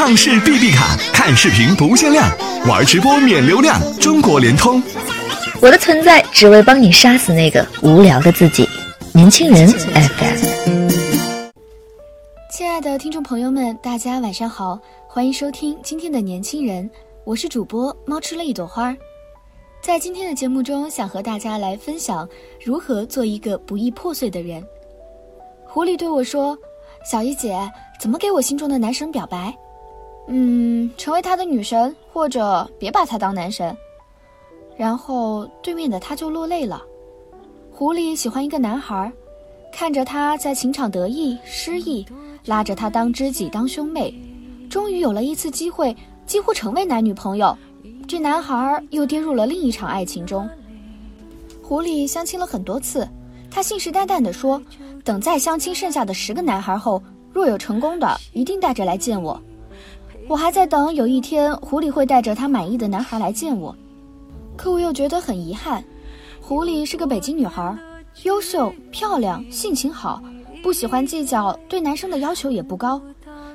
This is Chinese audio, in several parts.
畅视 BB 卡，看视频不限量，玩直播免流量，中国联通。我的存在只为帮你杀死那个无聊的自己。年轻人 FM。亲爱的听众朋友们，大家晚上好，欢迎收听今天的年轻人，我是主播猫吃了一朵花。在今天的节目中，想和大家来分享如何做一个不易破碎的人。狐狸对我说：“小姨姐，怎么给我心中的男神表白？嗯，成为他的女神，或者别把他当男神。”然后对面的他就落泪了。狐狸喜欢一个男孩，看着他在情场得意失意，拉着他当知己当兄妹，终于有了一次机会，几乎成为男女朋友。这男孩又跌入了另一场爱情中。狐狸相亲了很多次，他信誓旦旦地说：“等再相亲剩下的十个男孩后，若有成功的，一定带着来见我。”我还在等有一天狐狸会带着他满意的男孩来见我，可我又觉得很遗憾。狐狸是个北京女孩，优秀、漂亮、性情好，不喜欢计较，对男生的要求也不高。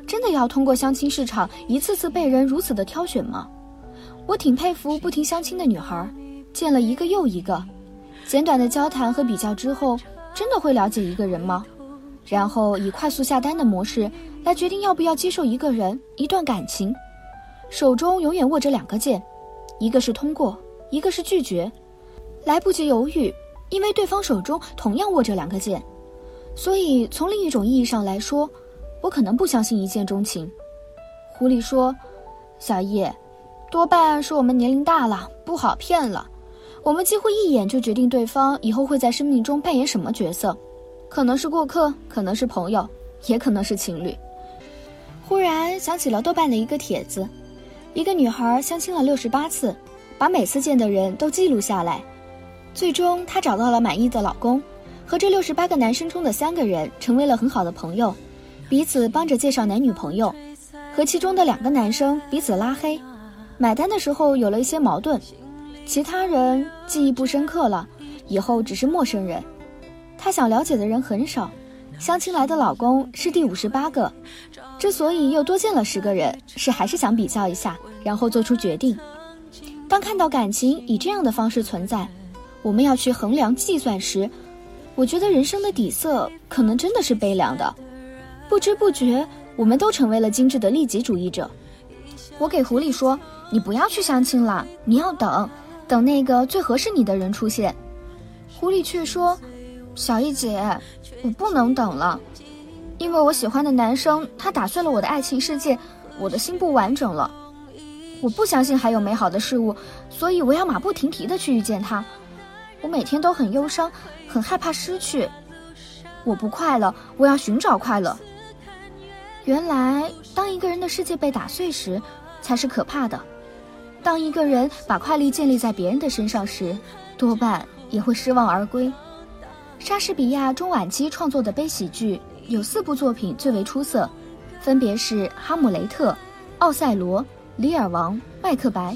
真的要通过相亲市场一次次被人如此的挑选吗？我挺佩服不停相亲的女孩，见了一个又一个，简短的交谈和比较之后，真的会了解一个人吗？然后以快速下单的模式来决定要不要接受一个人、一段感情，手中永远握着两个键，一个是通过，一个是拒绝，来不及犹豫，因为对方手中同样握着两个键，所以从另一种意义上来说，我可能不相信一见钟情。狐狸说：“小叶。”多半是我们年龄大了，不好骗了。我们几乎一眼就决定对方以后会在生命中扮演什么角色，可能是过客，可能是朋友，也可能是情侣。忽然想起了豆瓣的一个帖子，一个女孩相亲了六十八次，把每次见的人都记录下来，最终她找到了满意的老公，和这六十八个男生中的三个人成为了很好的朋友，彼此帮着介绍男女朋友，和其中的两个男生彼此拉黑。买单的时候有了一些矛盾，其他人记忆不深刻了，以后只是陌生人。她想了解的人很少，相亲来的老公是第五十八个。之所以又多见了十个人，是还是想比较一下，然后做出决定。当看到感情以这样的方式存在，我们要去衡量计算时，我觉得人生的底色可能真的是悲凉的。不知不觉，我们都成为了精致的利己主义者。我给狐狸说。你不要去相亲了，你要等，等那个最合适你的人出现。狐狸却说：“小易姐，我不能等了，因为我喜欢的男生他打碎了我的爱情世界，我的心不完整了。我不相信还有美好的事物，所以我要马不停蹄的去遇见他。我每天都很忧伤，很害怕失去。我不快乐，我要寻找快乐。原来，当一个人的世界被打碎时，才是可怕的。”当一个人把快乐建立在别人的身上时，多半也会失望而归。莎士比亚中晚期创作的悲喜剧有四部作品最为出色，分别是《哈姆雷特》《奥赛罗》《李尔王》《麦克白》。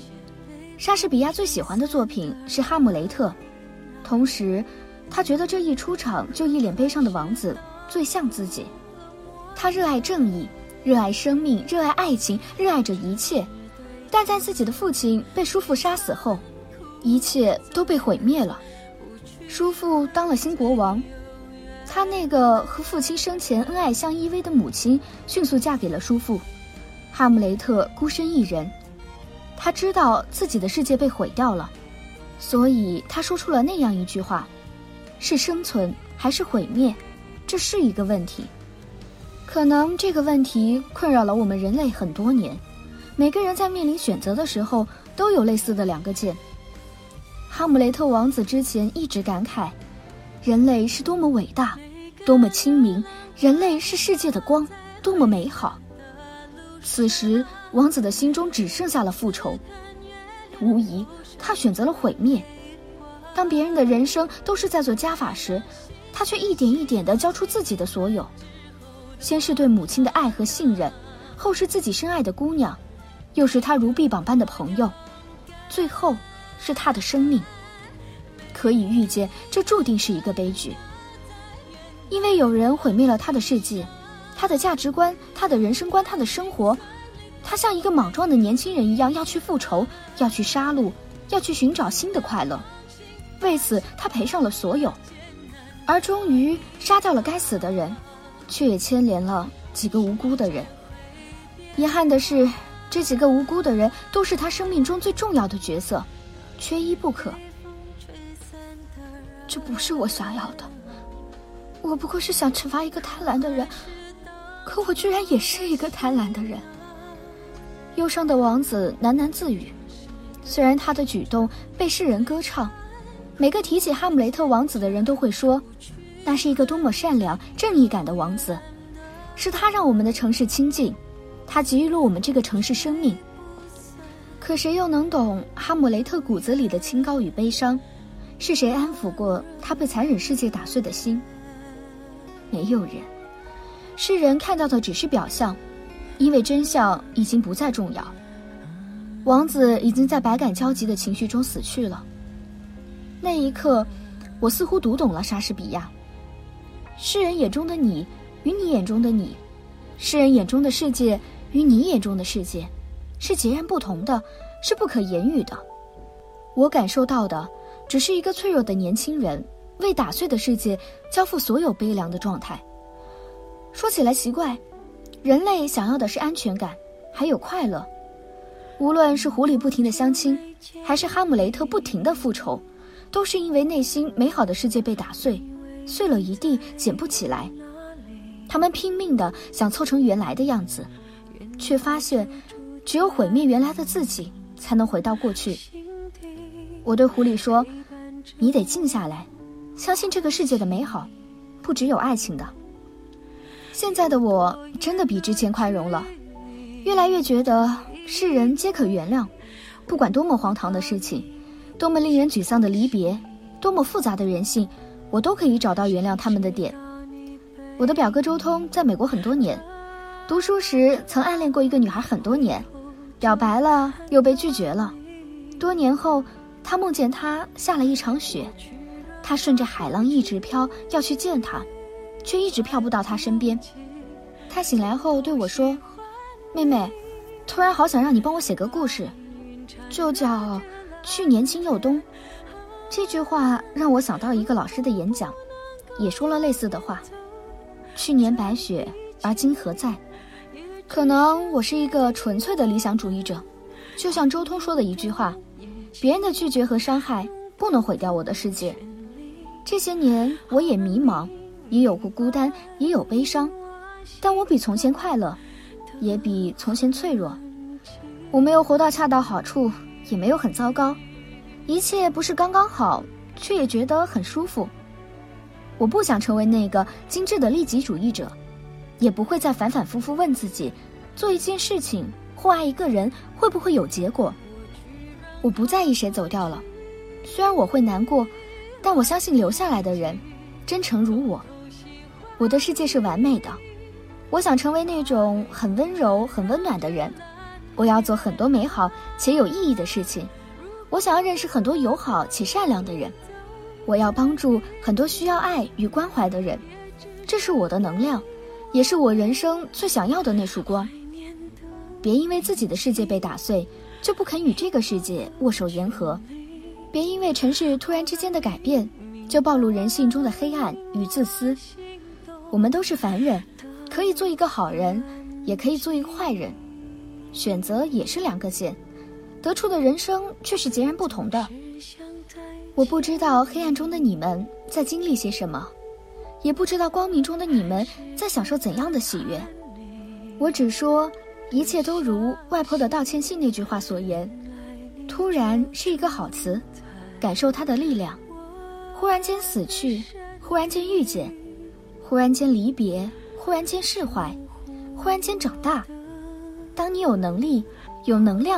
莎士比亚最喜欢的作品是《哈姆雷特》，同时，他觉得这一出场就一脸悲伤的王子最像自己。他热爱正义，热爱生命，热爱爱情，热爱着一切。但在自己的父亲被叔父杀死后，一切都被毁灭了。叔父当了新国王，他那个和父亲生前恩爱相依偎的母亲迅速嫁给了叔父。哈姆雷特孤身一人，他知道自己的世界被毁掉了，所以他说出了那样一句话：“是生存还是毁灭？这是一个问题。可能这个问题困扰了我们人类很多年。”每个人在面临选择的时候，都有类似的两个键。哈姆雷特王子之前一直感慨，人类是多么伟大，多么清明，人类是世界的光，多么美好。此时，王子的心中只剩下了复仇。无疑，他选择了毁灭。当别人的人生都是在做加法时，他却一点一点地交出自己的所有。先是对母亲的爱和信任，后是自己深爱的姑娘。又是他如臂膀般的朋友，最后是他的生命。可以预见，这注定是一个悲剧，因为有人毁灭了他的世界，他的价值观，他的人生观，他的生活，他像一个莽撞的年轻人一样，要去复仇，要去杀戮，要去寻找新的快乐。为此，他赔上了所有，而终于杀掉了该死的人，却也牵连了几个无辜的人。遗憾的是，这几个无辜的人都是他生命中最重要的角色，缺一不可。这不是我想要的，我不过是想惩罚一个贪婪的人，可我居然也是一个贪婪的人。忧伤的王子喃喃自语，虽然他的举动被世人歌唱，每个提起哈姆雷特王子的人都会说，那是一个多么善良、正义感的王子，是他让我们的城市清净，他给予了我们这个城市生命。可谁又能懂哈姆雷特骨子里的清高与悲伤？是谁安抚过他被残忍世界打碎的心？没有人。世人看到的只是表象，因为真相已经不再重要。王子已经在百感交集的情绪中死去了。那一刻，我似乎读懂了莎士比亚。世人眼中的你，与你眼中的你，世人眼中的世界与你眼中的世界，是截然不同的，是不可言语的。我感受到的。只是一个脆弱的年轻人，为打碎的世界交付所有悲凉的状态。说起来奇怪，人类想要的是安全感，还有快乐。无论是狐狸不停的相亲，还是哈姆雷特不停的复仇，都是因为内心美好的世界被打碎，碎了一地，捡不起来。他们拼命的想凑成原来的样子，却发现，只有毁灭原来的自己，才能回到过去。我对狐狸说。你得静下来，相信这个世界的美好，不只有爱情的。现在的我真的比之前宽容了，越来越觉得世人皆可原谅，不管多么荒唐的事情，多么令人沮丧的离别，多么复杂的人性，我都可以找到原谅他们的点。我的表哥周通在美国很多年，读书时曾暗恋过一个女孩很多年，表白了又被拒绝了，多年后。他梦见他下了一场雪，他顺着海浪一直飘，要去见他，却一直飘不到他身边。他醒来后对我说：“妹妹，突然好想让你帮我写个故事，就叫《去年青又冬》。”这句话让我想到一个老师的演讲，也说了类似的话：“去年白雪，而今何在？”可能我是一个纯粹的理想主义者，就像周通说的一句话。别人的拒绝和伤害不能毁掉我的世界。这些年我也迷茫，也有过孤单，也有悲伤，但我比从前快乐，也比从前脆弱。我没有活到恰到好处，也没有很糟糕，一切不是刚刚好，却也觉得很舒服。我不想成为那个精致的利己主义者，也不会再反反复复问自己：做一件事情或爱一个人会不会有结果。我不在意谁走掉了，虽然我会难过，但我相信留下来的人，真诚如我。我的世界是完美的，我想成为那种很温柔、很温暖的人。我要做很多美好且有意义的事情，我想要认识很多友好且善良的人，我要帮助很多需要爱与关怀的人。这是我的能量，也是我人生最想要的那束光。别因为自己的世界被打碎。就不肯与这个世界握手言和，别因为尘世突然之间的改变，就暴露人性中的黑暗与自私。我们都是凡人，可以做一个好人，也可以做一个坏人，选择也是两个线，得出的人生却是截然不同的。我不知道黑暗中的你们在经历些什么，也不知道光明中的你们在享受怎样的喜悦。我只说。一切都如外婆的道歉信那句话所言，突然是一个好词，感受它的力量。忽然间死去，忽然间遇见，忽然间离别，忽然间释怀，忽然间长大。当你有能力，有能量。